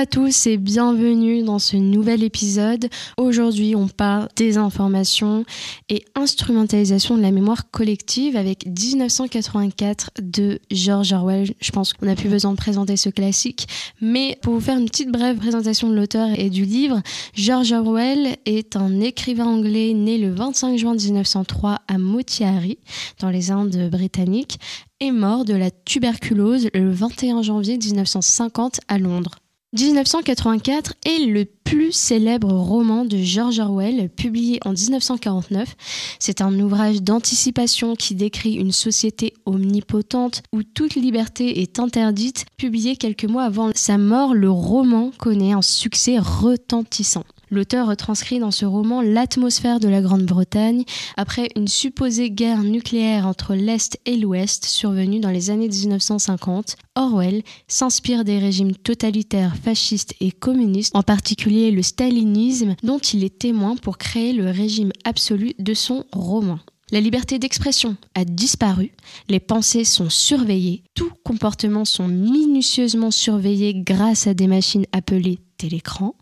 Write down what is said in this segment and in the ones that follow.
à tous et bienvenue dans ce nouvel épisode. Aujourd'hui, on parle des informations et instrumentalisation de la mémoire collective avec 1984 de George Orwell. Je pense qu'on n'a plus besoin de présenter ce classique, mais pour vous faire une petite brève présentation de l'auteur et du livre, George Orwell est un écrivain anglais né le 25 juin 1903 à Motiari, dans les Indes britanniques, et mort de la tuberculose le 21 janvier 1950 à Londres. 1984 est le plus célèbre roman de George Orwell, publié en 1949. C'est un ouvrage d'anticipation qui décrit une société omnipotente où toute liberté est interdite. Publié quelques mois avant sa mort, le roman connaît un succès retentissant. L'auteur retranscrit dans ce roman l'atmosphère de la Grande-Bretagne après une supposée guerre nucléaire entre l'Est et l'Ouest survenue dans les années 1950. Orwell s'inspire des régimes totalitaires fascistes et communistes, en particulier le stalinisme, dont il est témoin pour créer le régime absolu de son roman. La liberté d'expression a disparu, les pensées sont surveillées, tous comportements sont minutieusement surveillés grâce à des machines appelées télécran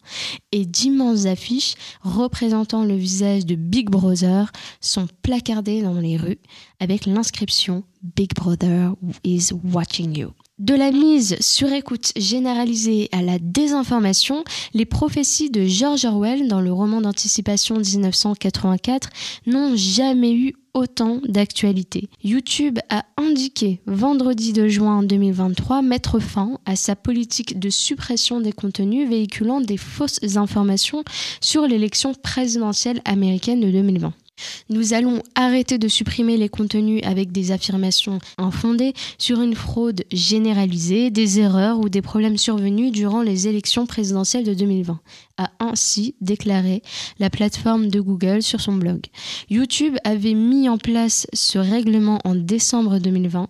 et d'immenses affiches représentant le visage de Big Brother sont placardées dans les rues avec l'inscription Big Brother is watching you. De la mise sur écoute généralisée à la désinformation, les prophéties de George Orwell dans le roman d'anticipation 1984 n'ont jamais eu autant d'actualité. YouTube a indiqué vendredi 2 juin 2023 mettre fin à sa politique de suppression des contenus véhiculant des fausses informations sur l'élection présidentielle américaine de 2020. Nous allons arrêter de supprimer les contenus avec des affirmations infondées sur une fraude généralisée, des erreurs ou des problèmes survenus durant les élections présidentielles de 2020, a ainsi déclaré la plateforme de Google sur son blog. YouTube avait mis en place ce règlement en décembre 2020.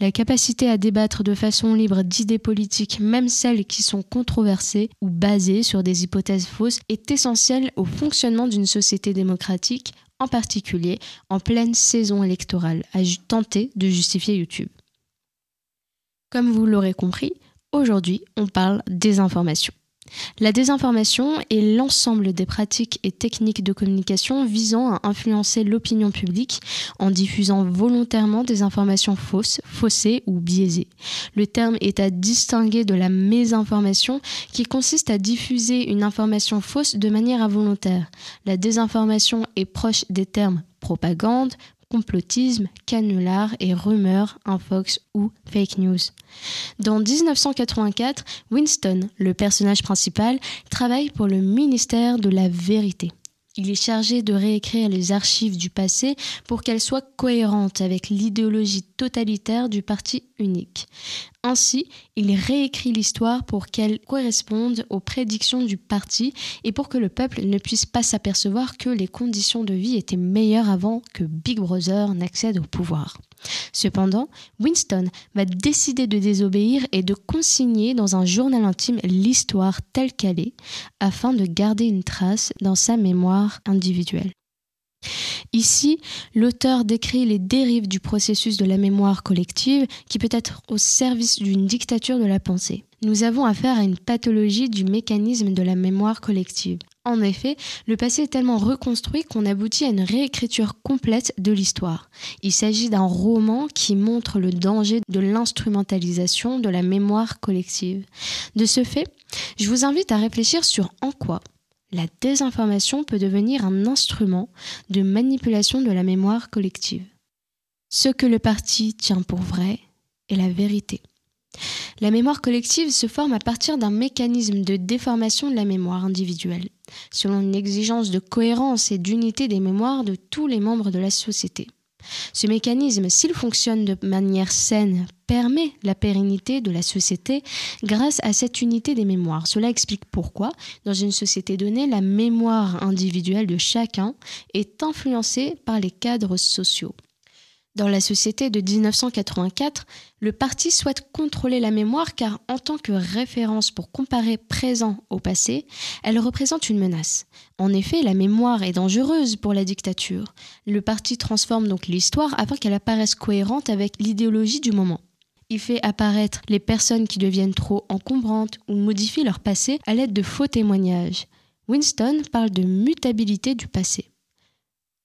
La capacité à débattre de façon libre d'idées politiques, même celles qui sont controversées ou basées sur des hypothèses fausses, est essentielle au fonctionnement d'une société démocratique en particulier en pleine saison électorale, a tenté de justifier YouTube. Comme vous l'aurez compris, aujourd'hui on parle des informations. La désinformation est l'ensemble des pratiques et techniques de communication visant à influencer l'opinion publique en diffusant volontairement des informations fausses, faussées ou biaisées. Le terme est à distinguer de la mésinformation qui consiste à diffuser une information fausse de manière involontaire. La désinformation est proche des termes propagande, complotisme, canular et rumeur, infox ou fake news. Dans 1984, Winston, le personnage principal, travaille pour le ministère de la Vérité. Il est chargé de réécrire les archives du passé pour qu'elles soient cohérentes avec l'idéologie totalitaire du parti unique. Ainsi, il réécrit l'histoire pour qu'elle corresponde aux prédictions du parti et pour que le peuple ne puisse pas s'apercevoir que les conditions de vie étaient meilleures avant que Big Brother n'accède au pouvoir. Cependant, Winston va décider de désobéir et de consigner dans un journal intime l'histoire telle qu'elle est, afin de garder une trace dans sa mémoire individuelle. Ici, l'auteur décrit les dérives du processus de la mémoire collective qui peut être au service d'une dictature de la pensée. Nous avons affaire à une pathologie du mécanisme de la mémoire collective. En effet, le passé est tellement reconstruit qu'on aboutit à une réécriture complète de l'histoire. Il s'agit d'un roman qui montre le danger de l'instrumentalisation de la mémoire collective. De ce fait, je vous invite à réfléchir sur en quoi la désinformation peut devenir un instrument de manipulation de la mémoire collective. Ce que le parti tient pour vrai est la vérité. La mémoire collective se forme à partir d'un mécanisme de déformation de la mémoire individuelle, selon une exigence de cohérence et d'unité des mémoires de tous les membres de la société. Ce mécanisme, s'il fonctionne de manière saine, permet la pérennité de la société grâce à cette unité des mémoires. Cela explique pourquoi, dans une société donnée, la mémoire individuelle de chacun est influencée par les cadres sociaux. Dans la société de 1984, le parti souhaite contrôler la mémoire car en tant que référence pour comparer présent au passé, elle représente une menace. En effet, la mémoire est dangereuse pour la dictature. Le parti transforme donc l'histoire afin qu'elle apparaisse cohérente avec l'idéologie du moment. Il fait apparaître les personnes qui deviennent trop encombrantes ou modifient leur passé à l'aide de faux témoignages. Winston parle de mutabilité du passé.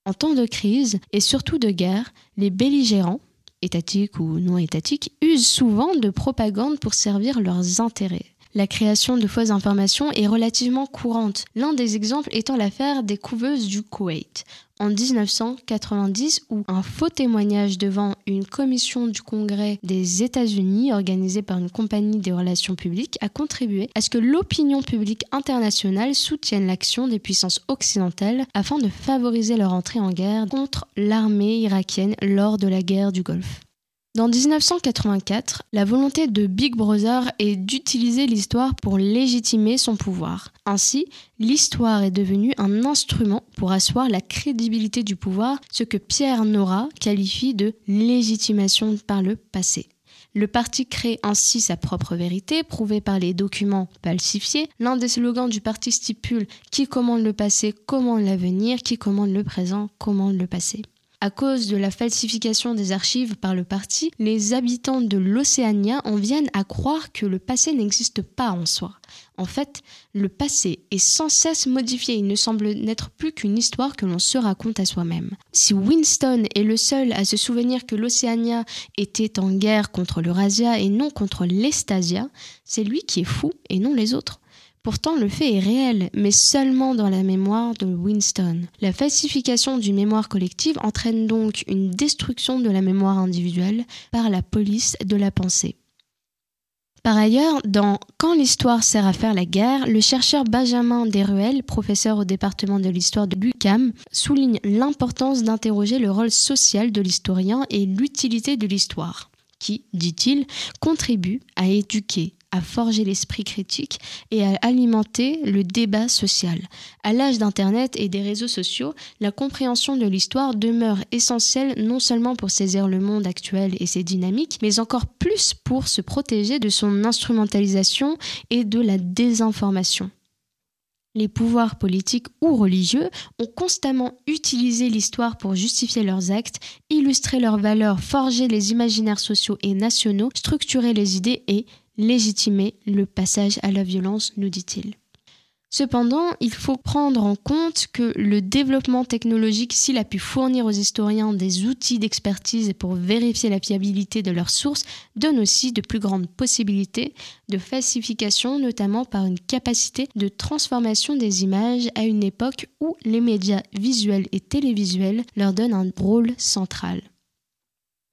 En temps de crise et surtout de guerre, les belligérants, étatiques ou non étatiques, usent souvent de propagande pour servir leurs intérêts la création de fausses informations est relativement courante, l'un des exemples étant l'affaire des couveuses du Koweït. En 1990, où un faux témoignage devant une commission du Congrès des États-Unis organisée par une compagnie des relations publiques a contribué à ce que l'opinion publique internationale soutienne l'action des puissances occidentales afin de favoriser leur entrée en guerre contre l'armée irakienne lors de la guerre du Golfe. Dans 1984, la volonté de Big Brother est d'utiliser l'histoire pour légitimer son pouvoir. Ainsi, l'histoire est devenue un instrument pour asseoir la crédibilité du pouvoir, ce que Pierre Nora qualifie de légitimation par le passé. Le parti crée ainsi sa propre vérité, prouvée par les documents falsifiés. L'un des slogans du parti stipule Qui commande le passé commande l'avenir, qui commande le présent commande le passé. À cause de la falsification des archives par le parti, les habitants de l'Océania en viennent à croire que le passé n'existe pas en soi. En fait, le passé est sans cesse modifié, il ne semble n'être plus qu'une histoire que l'on se raconte à soi-même. Si Winston est le seul à se souvenir que l'Océania était en guerre contre l'Eurasia et non contre l'Estasia, c'est lui qui est fou et non les autres. Pourtant, le fait est réel, mais seulement dans la mémoire de Winston. La falsification du mémoire collective entraîne donc une destruction de la mémoire individuelle par la police de la pensée. Par ailleurs, dans Quand l'histoire sert à faire la guerre, le chercheur Benjamin Desruelles, professeur au département de l'histoire de l'UCAM, souligne l'importance d'interroger le rôle social de l'historien et l'utilité de l'histoire, qui, dit-il, contribue à éduquer, à forger l'esprit critique et à alimenter le débat social. À l'âge d'Internet et des réseaux sociaux, la compréhension de l'histoire demeure essentielle non seulement pour saisir le monde actuel et ses dynamiques, mais encore plus pour se protéger de son instrumentalisation et de la désinformation. Les pouvoirs politiques ou religieux ont constamment utilisé l'histoire pour justifier leurs actes, illustrer leurs valeurs, forger les imaginaires sociaux et nationaux, structurer les idées et légitimer le passage à la violence, nous dit-il. Cependant, il faut prendre en compte que le développement technologique, s'il a pu fournir aux historiens des outils d'expertise pour vérifier la fiabilité de leurs sources, donne aussi de plus grandes possibilités de falsification, notamment par une capacité de transformation des images à une époque où les médias visuels et télévisuels leur donnent un rôle central.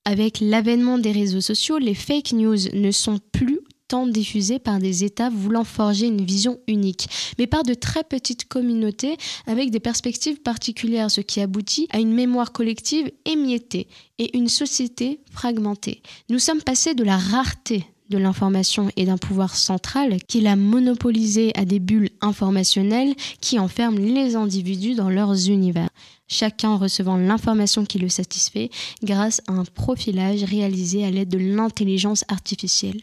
Avec l'avènement des réseaux sociaux, les fake news ne sont plus diffusés par des États voulant forger une vision unique, mais par de très petites communautés avec des perspectives particulières, ce qui aboutit à une mémoire collective émiettée et une société fragmentée. Nous sommes passés de la rareté de l'information et d'un pouvoir central qui l'a monopolisé à des bulles informationnelles qui enferment les individus dans leurs univers, chacun recevant l'information qui le satisfait grâce à un profilage réalisé à l'aide de l'intelligence artificielle.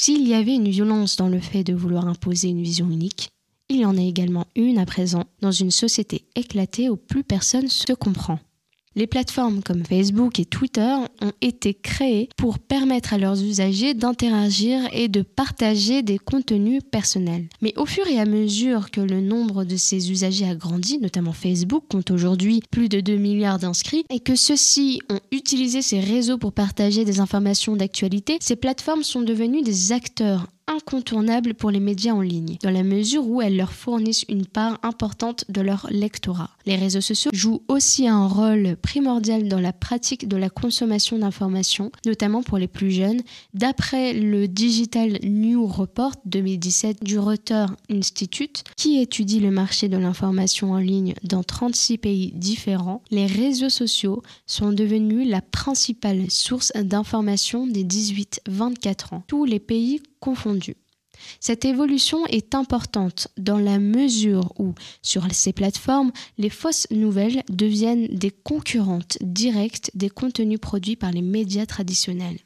S'il y avait une violence dans le fait de vouloir imposer une vision unique, il y en a également une à présent dans une société éclatée où plus personne se comprend. Les plateformes comme Facebook et Twitter ont été créées pour permettre à leurs usagers d'interagir et de partager des contenus personnels. Mais au fur et à mesure que le nombre de ces usagers a grandi, notamment Facebook compte aujourd'hui plus de 2 milliards d'inscrits, et que ceux-ci ont utilisé ces réseaux pour partager des informations d'actualité, ces plateformes sont devenues des acteurs incontournable pour les médias en ligne, dans la mesure où elles leur fournissent une part importante de leur lectorat. Les réseaux sociaux jouent aussi un rôle primordial dans la pratique de la consommation d'informations, notamment pour les plus jeunes. D'après le Digital New Report 2017 du Reuters Institute, qui étudie le marché de l'information en ligne dans 36 pays différents, les réseaux sociaux sont devenus la principale source d'information des 18-24 ans. Tous les pays confondus. Cette évolution est importante dans la mesure où, sur ces plateformes, les fausses nouvelles deviennent des concurrentes directes des contenus produits par les médias traditionnels.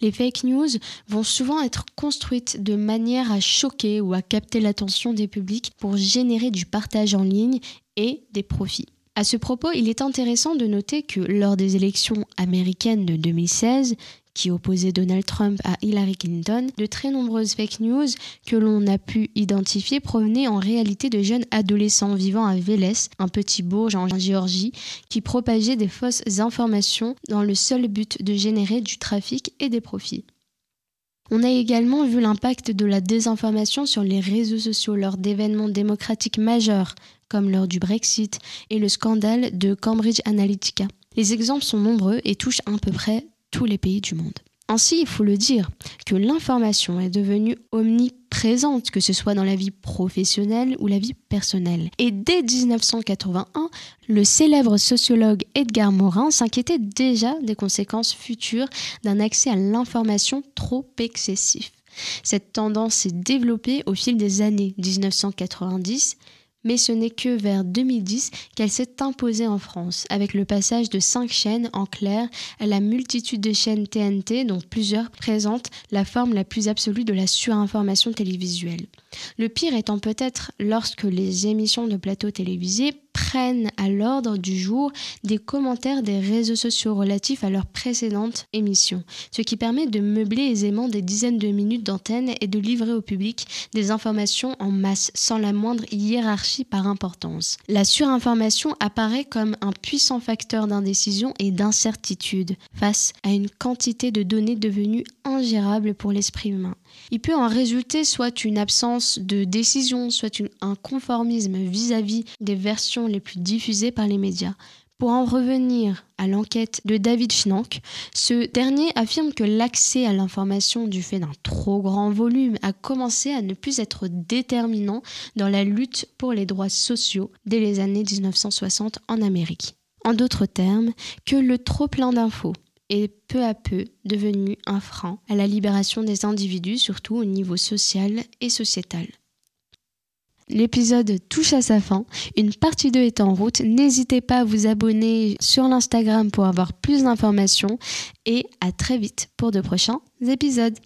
Les fake news vont souvent être construites de manière à choquer ou à capter l'attention des publics pour générer du partage en ligne et des profits. À ce propos, il est intéressant de noter que lors des élections américaines de 2016, qui opposait Donald Trump à Hillary Clinton, de très nombreuses fake news que l'on a pu identifier provenaient en réalité de jeunes adolescents vivant à Vélez, un petit bourg en Géorgie, qui propageaient des fausses informations dans le seul but de générer du trafic et des profits. On a également vu l'impact de la désinformation sur les réseaux sociaux lors d'événements démocratiques majeurs, comme lors du Brexit et le scandale de Cambridge Analytica. Les exemples sont nombreux et touchent à peu près les pays du monde. Ainsi, il faut le dire, que l'information est devenue omniprésente, que ce soit dans la vie professionnelle ou la vie personnelle. Et dès 1981, le célèbre sociologue Edgar Morin s'inquiétait déjà des conséquences futures d'un accès à l'information trop excessif. Cette tendance s'est développée au fil des années 1990 mais ce n'est que vers 2010 qu'elle s'est imposée en France, avec le passage de cinq chaînes en clair à la multitude de chaînes TNT, dont plusieurs présentent la forme la plus absolue de la surinformation télévisuelle. Le pire étant peut-être lorsque les émissions de plateau télévisés prennent à l'ordre du jour des commentaires des réseaux sociaux relatifs à leurs précédentes émissions, ce qui permet de meubler aisément des dizaines de minutes d'antenne et de livrer au public des informations en masse sans la moindre hiérarchie par importance. La surinformation apparaît comme un puissant facteur d'indécision et d'incertitude face à une quantité de données devenues ingérables pour l'esprit humain. Il peut en résulter soit une absence de décision, soit un conformisme vis-à-vis des versions les plus diffusées par les médias. Pour en revenir à l'enquête de David Schnack, ce dernier affirme que l'accès à l'information du fait d'un trop grand volume a commencé à ne plus être déterminant dans la lutte pour les droits sociaux dès les années 1960 en Amérique. En d'autres termes, que le trop plein d'infos est peu à peu devenu un frein à la libération des individus, surtout au niveau social et sociétal. L'épisode touche à sa fin, une partie 2 est en route, n'hésitez pas à vous abonner sur l'Instagram pour avoir plus d'informations. Et à très vite pour de prochains épisodes.